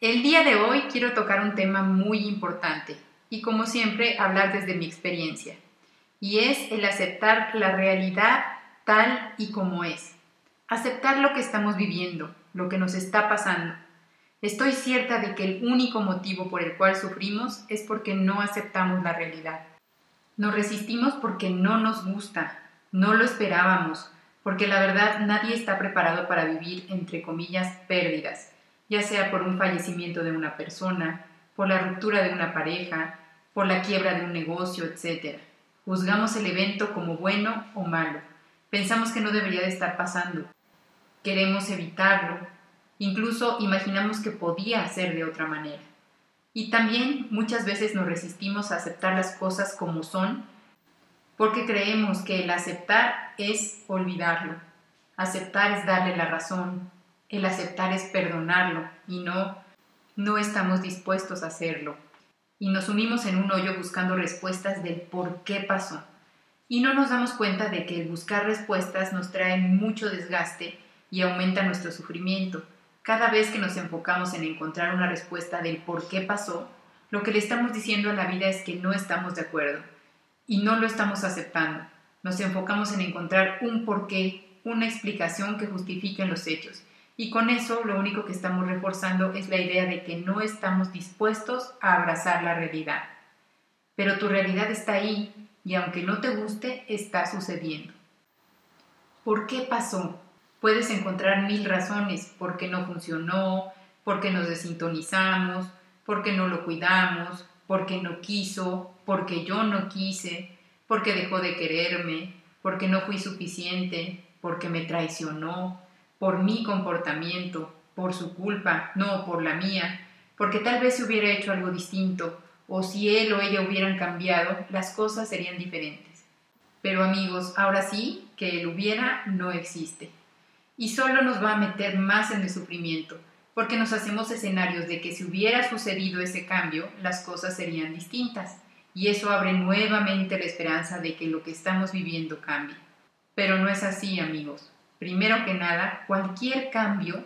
El día de hoy quiero tocar un tema muy importante y como siempre hablar desde mi experiencia y es el aceptar la realidad tal y como es. Aceptar lo que estamos viviendo, lo que nos está pasando. Estoy cierta de que el único motivo por el cual sufrimos es porque no aceptamos la realidad. Nos resistimos porque no nos gusta, no lo esperábamos, porque la verdad nadie está preparado para vivir, entre comillas, pérdidas ya sea por un fallecimiento de una persona, por la ruptura de una pareja, por la quiebra de un negocio, etc. Juzgamos el evento como bueno o malo. Pensamos que no debería de estar pasando. Queremos evitarlo. Incluso imaginamos que podía ser de otra manera. Y también muchas veces nos resistimos a aceptar las cosas como son porque creemos que el aceptar es olvidarlo. Aceptar es darle la razón, el aceptar es perdonarlo y no, no estamos dispuestos a hacerlo. Y nos sumimos en un hoyo buscando respuestas del por qué pasó. Y no nos damos cuenta de que el buscar respuestas nos trae mucho desgaste y aumenta nuestro sufrimiento. Cada vez que nos enfocamos en encontrar una respuesta del por qué pasó, lo que le estamos diciendo a la vida es que no estamos de acuerdo y no lo estamos aceptando. Nos enfocamos en encontrar un porqué, una explicación que justifique los hechos y con eso lo único que estamos reforzando es la idea de que no estamos dispuestos a abrazar la realidad. Pero tu realidad está ahí y aunque no te guste, está sucediendo. ¿Por qué pasó? Puedes encontrar mil razones, por qué no funcionó, por qué nos desintonizamos, por qué no lo cuidamos, por qué no quiso, por qué yo no quise, por qué dejó de quererme, por qué no fui suficiente, por qué me traicionó, por mi comportamiento, por su culpa, no por la mía, porque tal vez si hubiera hecho algo distinto, o si él o ella hubieran cambiado, las cosas serían diferentes. Pero amigos, ahora sí que el hubiera no existe. Y solo nos va a meter más en el sufrimiento, porque nos hacemos escenarios de que si hubiera sucedido ese cambio, las cosas serían distintas. Y eso abre nuevamente la esperanza de que lo que estamos viviendo cambie. Pero no es así, amigos. Primero que nada, cualquier cambio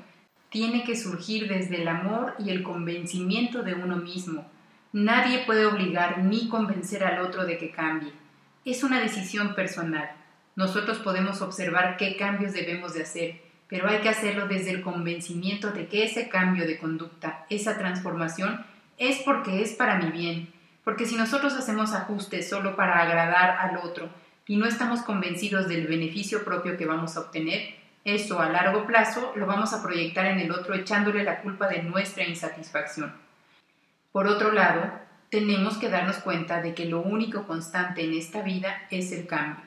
tiene que surgir desde el amor y el convencimiento de uno mismo. Nadie puede obligar ni convencer al otro de que cambie. Es una decisión personal. Nosotros podemos observar qué cambios debemos de hacer, pero hay que hacerlo desde el convencimiento de que ese cambio de conducta, esa transformación, es porque es para mi bien. Porque si nosotros hacemos ajustes solo para agradar al otro, y no estamos convencidos del beneficio propio que vamos a obtener, eso a largo plazo lo vamos a proyectar en el otro echándole la culpa de nuestra insatisfacción. Por otro lado, tenemos que darnos cuenta de que lo único constante en esta vida es el cambio.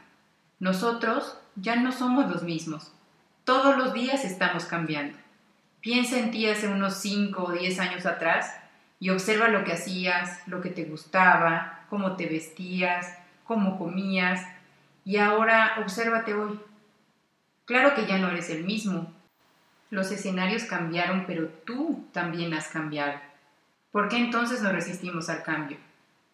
Nosotros ya no somos los mismos. Todos los días estamos cambiando. Piensa en ti hace unos 5 o 10 años atrás y observa lo que hacías, lo que te gustaba, cómo te vestías, cómo comías, y ahora obsérvate hoy. Claro que ya no eres el mismo. Los escenarios cambiaron, pero tú también has cambiado. ¿Por qué entonces nos resistimos al cambio?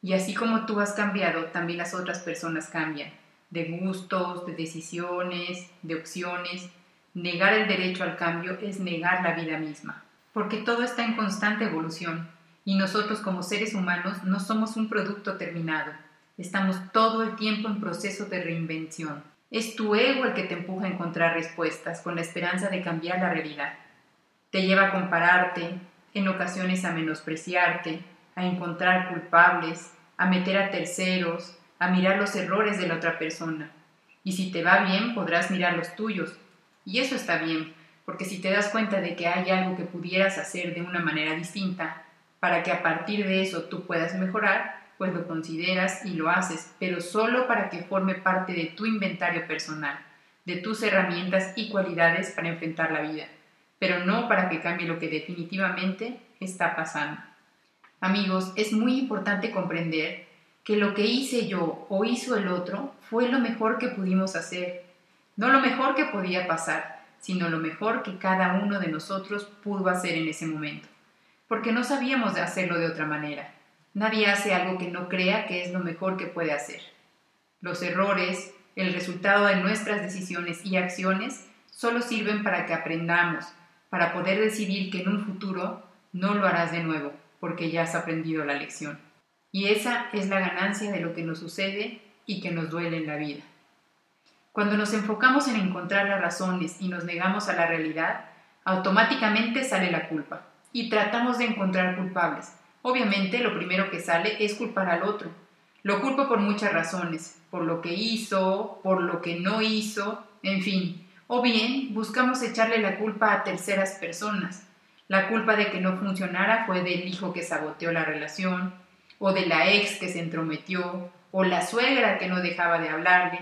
Y así como tú has cambiado, también las otras personas cambian, de gustos, de decisiones, de opciones. Negar el derecho al cambio es negar la vida misma, porque todo está en constante evolución y nosotros como seres humanos no somos un producto terminado, Estamos todo el tiempo en proceso de reinvención. Es tu ego el que te empuja a encontrar respuestas con la esperanza de cambiar la realidad. Te lleva a compararte, en ocasiones a menospreciarte, a encontrar culpables, a meter a terceros, a mirar los errores de la otra persona. Y si te va bien, podrás mirar los tuyos. Y eso está bien, porque si te das cuenta de que hay algo que pudieras hacer de una manera distinta, para que a partir de eso tú puedas mejorar, pues lo consideras y lo haces, pero solo para que forme parte de tu inventario personal, de tus herramientas y cualidades para enfrentar la vida, pero no para que cambie lo que definitivamente está pasando. Amigos, es muy importante comprender que lo que hice yo o hizo el otro fue lo mejor que pudimos hacer. No lo mejor que podía pasar, sino lo mejor que cada uno de nosotros pudo hacer en ese momento. Porque no sabíamos de hacerlo de otra manera. Nadie hace algo que no crea que es lo mejor que puede hacer. Los errores, el resultado de nuestras decisiones y acciones solo sirven para que aprendamos, para poder decidir que en un futuro no lo harás de nuevo porque ya has aprendido la lección. Y esa es la ganancia de lo que nos sucede y que nos duele en la vida. Cuando nos enfocamos en encontrar las razones y nos negamos a la realidad, automáticamente sale la culpa y tratamos de encontrar culpables. Obviamente lo primero que sale es culpar al otro. Lo culpo por muchas razones, por lo que hizo, por lo que no hizo, en fin. O bien buscamos echarle la culpa a terceras personas, la culpa de que no funcionara fue del hijo que saboteó la relación, o de la ex que se entrometió, o la suegra que no dejaba de hablarle.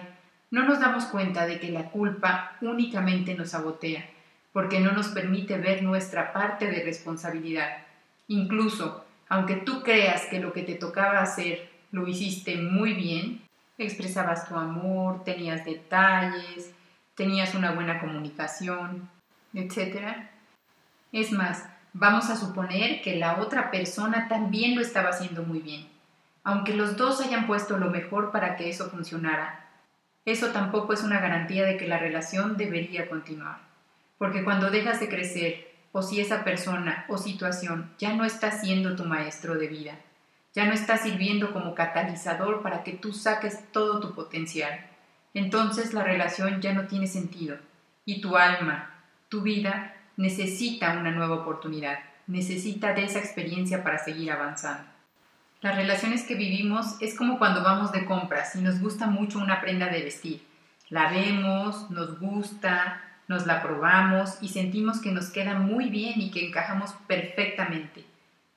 No nos damos cuenta de que la culpa únicamente nos sabotea, porque no nos permite ver nuestra parte de responsabilidad. Incluso, aunque tú creas que lo que te tocaba hacer lo hiciste muy bien, expresabas tu amor, tenías detalles, tenías una buena comunicación, etc., es más, vamos a suponer que la otra persona también lo estaba haciendo muy bien. Aunque los dos hayan puesto lo mejor para que eso funcionara, eso tampoco es una garantía de que la relación debería continuar. Porque cuando dejas de crecer, o si esa persona o situación ya no está siendo tu maestro de vida, ya no está sirviendo como catalizador para que tú saques todo tu potencial, entonces la relación ya no tiene sentido y tu alma, tu vida, necesita una nueva oportunidad, necesita de esa experiencia para seguir avanzando. Las relaciones que vivimos es como cuando vamos de compras y nos gusta mucho una prenda de vestir. La vemos, nos gusta, nos la probamos y sentimos que nos queda muy bien y que encajamos perfectamente.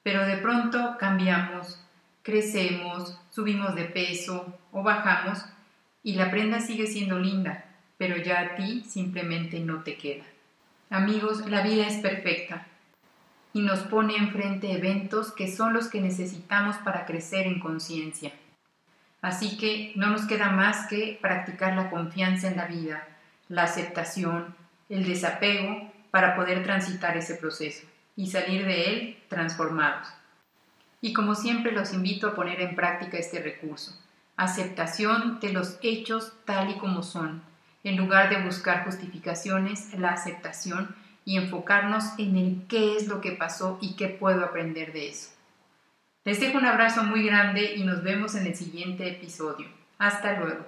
Pero de pronto cambiamos, crecemos, subimos de peso o bajamos y la prenda sigue siendo linda, pero ya a ti simplemente no te queda. Amigos, la vida es perfecta y nos pone enfrente eventos que son los que necesitamos para crecer en conciencia. Así que no nos queda más que practicar la confianza en la vida, la aceptación, el desapego para poder transitar ese proceso y salir de él transformados. Y como siempre los invito a poner en práctica este recurso, aceptación de los hechos tal y como son, en lugar de buscar justificaciones, la aceptación y enfocarnos en el qué es lo que pasó y qué puedo aprender de eso. Les dejo un abrazo muy grande y nos vemos en el siguiente episodio. Hasta luego.